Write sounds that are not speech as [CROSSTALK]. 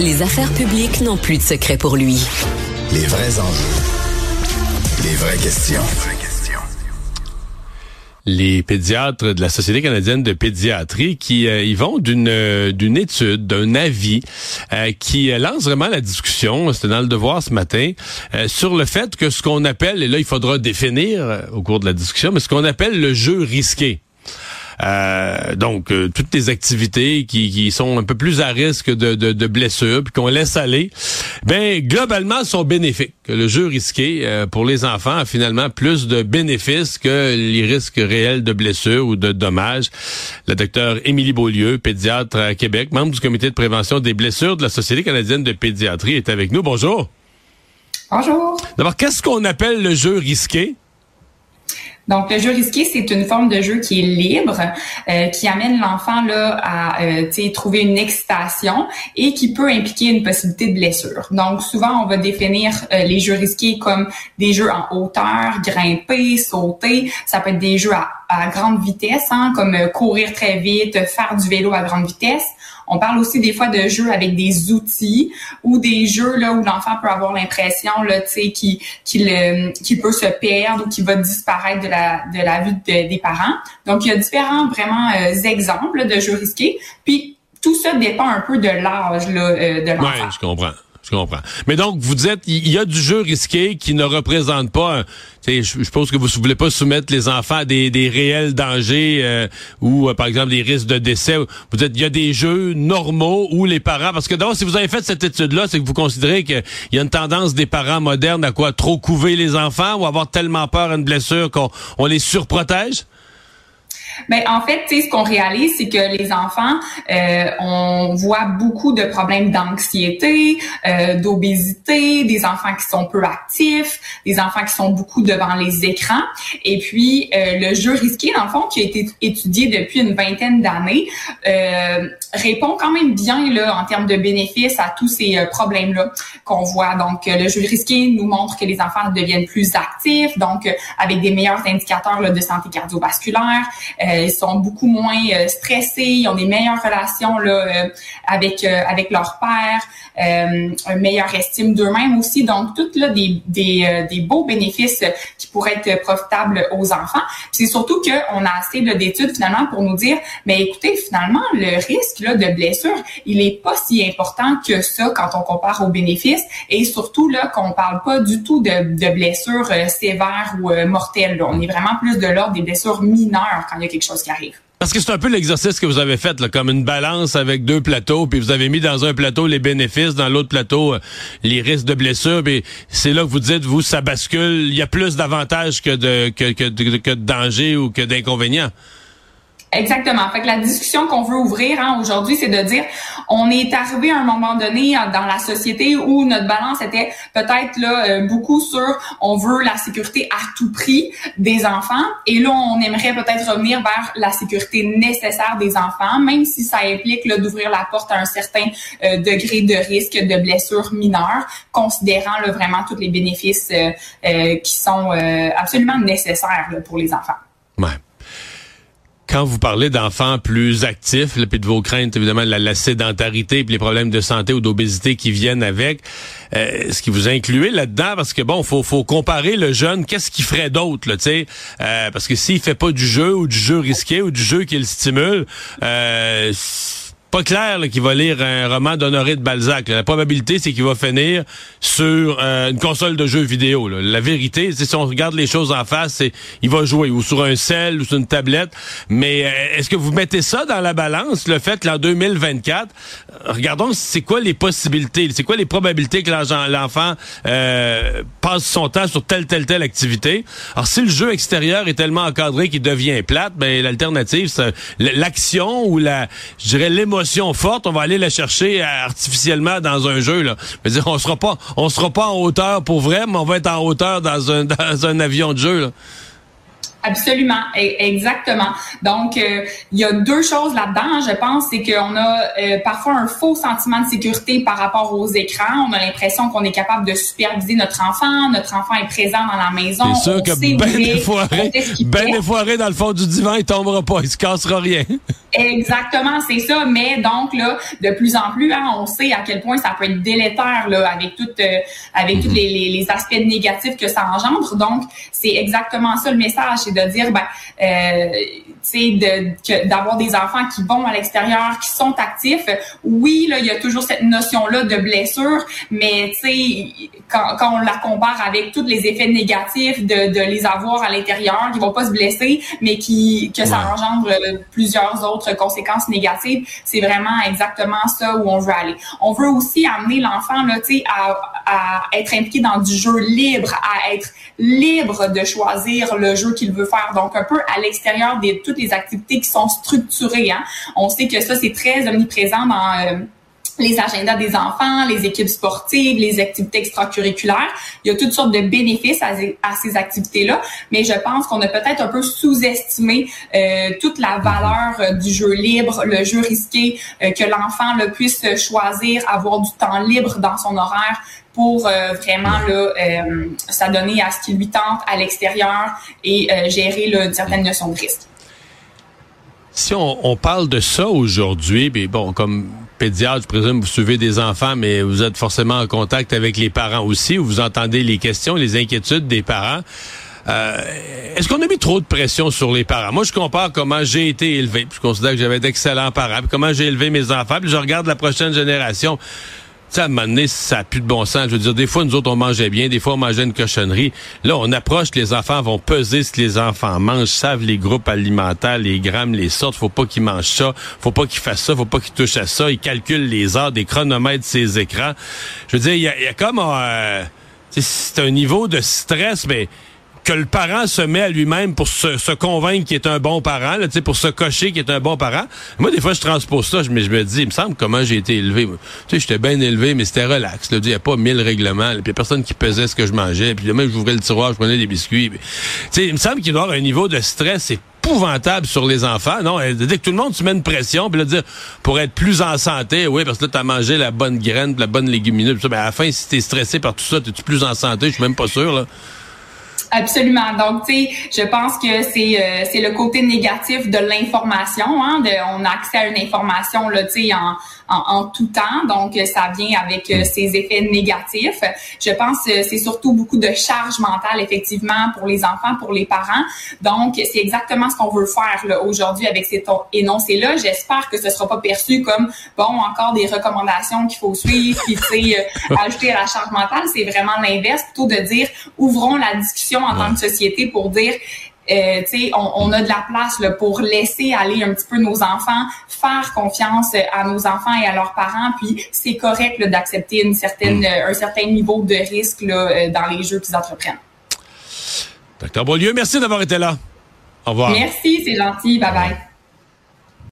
Les affaires publiques n'ont plus de secret pour lui. Les vrais enjeux. Les vraies questions. Les pédiatres de la Société canadienne de pédiatrie qui euh, y vont d'une euh, d'une étude, d'un avis euh, qui lance vraiment la discussion, c'était dans le devoir ce matin, sur le fait que ce qu'on appelle, et là il faudra définir au cours de la discussion, mais ce qu'on appelle le jeu risqué. Euh, donc, euh, toutes les activités qui, qui, sont un peu plus à risque de, de, de blessures, puis qu'on laisse aller, ben globalement sont bénéfiques. Le jeu risqué euh, pour les enfants a finalement plus de bénéfices que les risques réels de blessures ou de dommages. La docteur Émilie Beaulieu, pédiatre à Québec, membre du comité de prévention des blessures de la Société canadienne de pédiatrie, est avec nous. Bonjour. Bonjour. D'abord, qu'est-ce qu'on appelle le jeu risqué? Donc, le jeu risqué, c'est une forme de jeu qui est libre, euh, qui amène l'enfant là à euh, trouver une excitation et qui peut impliquer une possibilité de blessure. Donc, souvent, on va définir euh, les jeux risqués comme des jeux en hauteur, grimper, sauter. Ça peut être des jeux à, grande vitesse, hein, comme courir très vite, faire du vélo à grande vitesse. On parle aussi des fois de jeux avec des outils ou des jeux là où l'enfant peut avoir l'impression là, tu sais, qu'il peut se perdre ou qu'il va disparaître de la de la vue des parents. Donc il y a différents vraiment euh, exemples de jeux risqués. Puis tout ça dépend un peu de l'âge là, euh, de l'enfant. Je comprends. Je comprends. Mais donc, vous dites, il y a du jeu risqué qui ne représente pas, je, pense que vous ne voulez pas soumettre les enfants à des, des réels dangers euh, ou, euh, par exemple, des risques de décès. Vous dites, il y a des jeux normaux où les parents, parce que donc, si vous avez fait cette étude-là, c'est que vous considérez qu'il y a une tendance des parents modernes à quoi trop couver les enfants ou avoir tellement peur d'une blessure qu'on on les surprotège? Ben en fait, ce qu'on réalise, c'est que les enfants, euh, on voit beaucoup de problèmes d'anxiété, euh, d'obésité, des enfants qui sont peu actifs, des enfants qui sont beaucoup devant les écrans. Et puis euh, le jeu risqué, dans le fond, qui a été étudié depuis une vingtaine d'années, euh, répond quand même bien là en termes de bénéfices à tous ces euh, problèmes-là qu'on voit. Donc le jeu risqué nous montre que les enfants deviennent plus actifs, donc avec des meilleurs indicateurs là, de santé cardiovasculaire. Euh, ils sont beaucoup moins euh, stressés, ils ont des meilleures relations là, euh, avec avec leur père, une meilleure estime d'eux-mêmes aussi. Donc, tout là des, des, des beaux bénéfices qui pourraient être profitables aux enfants. C'est surtout qu'on a assez d'études finalement pour nous dire, mais écoutez, finalement, le risque là, de blessure, il est pas si important que ça quand on compare aux bénéfices et surtout là qu'on parle pas du tout de, de blessures sévères ou mortelles. On est vraiment plus de l'ordre des blessures mineures quand il y a quelque Parce que c'est un peu l'exercice que vous avez fait, là, comme une balance avec deux plateaux, puis vous avez mis dans un plateau les bénéfices, dans l'autre plateau euh, les risques de blessure, puis c'est là que vous dites, vous, ça bascule, il y a plus d'avantages que de, que, que, que de dangers ou que d'inconvénients. Exactement. Fait que la discussion qu'on veut ouvrir hein, aujourd'hui, c'est de dire, on est arrivé à un moment donné dans la société où notre balance était peut-être là euh, beaucoup sur, on veut la sécurité à tout prix des enfants, et là on aimerait peut-être revenir vers la sécurité nécessaire des enfants, même si ça implique d'ouvrir la porte à un certain euh, degré de risque de blessures mineures, considérant là, vraiment tous les bénéfices euh, qui sont absolument nécessaires pour les enfants. Ouais quand vous parlez d'enfants plus actifs, puis de vos craintes, évidemment, la, la sédentarité, puis les problèmes de santé ou d'obésité qui viennent avec, euh, ce qui vous incluez là-dedans, parce que bon, faut, faut comparer le jeune, qu'est-ce qu'il ferait d'autre, tu sais, euh, parce que s'il fait pas du jeu ou du jeu risqué ou du jeu qui le stimule, euh, pas clair qu'il va lire un roman d'Honoré de Balzac. La probabilité, c'est qu'il va finir sur euh, une console de jeux vidéo. La vérité, c'est si on regarde les choses en face, c'est il va jouer ou sur un cell ou sur une tablette. Mais euh, est-ce que vous mettez ça dans la balance, le fait qu'en 2024, regardons c'est quoi les possibilités, c'est quoi les probabilités que l'enfant euh, passe son temps sur telle, telle, telle activité? Alors, si le jeu extérieur est tellement encadré qu'il devient plate, ben l'alternative, c'est l'action ou la, je dirais, l'émotion on va aller la chercher artificiellement dans un jeu. On on sera pas en hauteur pour vrai, mais on va être en hauteur dans un, [LAUGHS] avion de jeu. Absolument, e-, exactement. Donc, euh, il y a deux choses là-dedans, je pense, c'est qu'on a euh, parfois un faux sentiment de sécurité par rapport aux écrans. On a l'impression qu'on est capable de superviser notre enfant, notre enfant est présent dans la maison. C'est sûr que Ben est foiré, Ben est foiré dans le fond du divan, il tombera pas, il se cassera rien. [LAUGHS] Exactement, c'est ça. Mais donc là, de plus en plus, hein, on sait à quel point ça peut être délétère là, avec tout, euh, avec tous mhm. les, les, les, aspects négatifs que ça engendre. Donc, c'est exactement ça le message, de dire, ben, euh, de, d'avoir des enfants qui vont à l'extérieur, qui sont actifs. Oui, là, il y a toujours cette notion-là de blessure, mais tu sais, quand, quand, on la compare avec tous les effets négatifs de, de les avoir à l'intérieur, qui vont pas se blesser, mais qui que ça engendre plusieurs autres conséquences négatives, c'est vraiment exactement ça où on veut aller. On veut aussi amener l'enfant là, tu sais, à, à être impliqué dans du jeu libre, à être libre de choisir le jeu qu'il veut faire. Donc un peu à l'extérieur des toutes les activités qui sont structurées. Hein. On sait que ça c'est très omniprésent dans euh, les agendas des enfants, les équipes sportives, les activités extracurriculaires. Il y a toutes sortes de bénéfices à, ces activités-là, mais je pense qu'on a peut-être un peu sous-estimé euh, toute la valeur euh, du jeu libre, le jeu risqué, euh, que l'enfant le puisse choisir, avoir du temps libre dans son horaire pour vraiment là, s'adonner à ce qui lui tente à l'extérieur et gérer là, une certaine de risque. Si on, parle de ça aujourd'hui, mais bon, comme je présume, vous suivez des enfants, mais vous êtes forcément en contact avec les parents aussi, où vous entendez les questions, les inquiétudes des parents. Euh, Est-ce qu'on a mis trop de pression sur les parents? Moi, je compare comment j'ai été élevé. je considère que j'avais d'excellents parents. comment j'ai élevé mes enfants. Puis je regarde la prochaine génération sais, à un moment donné, ça n'a plus de bon sens. Je veux dire, des fois, nous autres, on mangeait bien, des fois, on mangeait une cochonnerie. Là, on approche, les enfants vont peser ce que les enfants mangent, savent les groupes alimentaires, les grammes, les sortes. Faut pas qu'ils mangent ça, faut pas qu'ils fassent ça, faut pas qu'ils touchent à ça. Ils calculent les heures, des chronomètres, ces écrans. Je veux dire, il y a, comme... Euh, c'est un niveau de stress, mais que le parent se met à lui-même pour se, convaincre qu'il est un bon parent, là, pour se cocher qu'il est un bon parent. Moi, des fois, je transpose ça, mais je me dis, il me semble comment j'ai été élevé. Tu sais, j'étais bien élevé, mais c'était relax. Il n'y a pas mille règlements. Puis il a personne qui pesait ce que je mangeais. Puis même, j'ouvrais le tiroir, je prenais des biscuits. Tu sais, il me semble qu'il doit y avoir un niveau de stress épouvantable sur les enfants. Non, dès que tout le monde se met une pression, puis là, dire, pour être plus en santé, oui, parce que là, t'as mangé la bonne graine, la bonne légumineuse, puis ça, ben, à la fin, si t'es stressé par tout ça, t'es-tu plus en santé? Je suis même pas sûr, là. Absolument. Donc, tu sais, je pense que c'est euh, c'est le côté négatif de l'information. Hein, de, on a accès à une information là, tu sais, en, en, tout temps. Donc, ça vient avec euh, ses effets négatifs. Je pense que c'est surtout beaucoup de charge mentale, effectivement, pour les enfants, pour les parents. Donc, c'est exactement ce qu'on veut faire là, aujourd'hui avec ces énoncés-là. J'espère que ce sera pas perçu comme, bon, encore des recommandations qu'il faut suivre, puis, tu sais, euh, [LAUGHS] ajouter à la charge mentale. C'est vraiment l'inverse, plutôt de dire, ouvrons la discussion en tant que société pour dire, euh, on, on, a de la place là, pour laisser aller un petit peu nos enfants, faire confiance à nos enfants et à leurs parents, puis c'est correct d'accepter une certaine, mm. un certain niveau de risque là, euh, dans les jeux qu'ils entreprennent. Docteur Beaulieu, merci d'avoir été là. Au revoir. Merci, c'est gentil. Bye bye.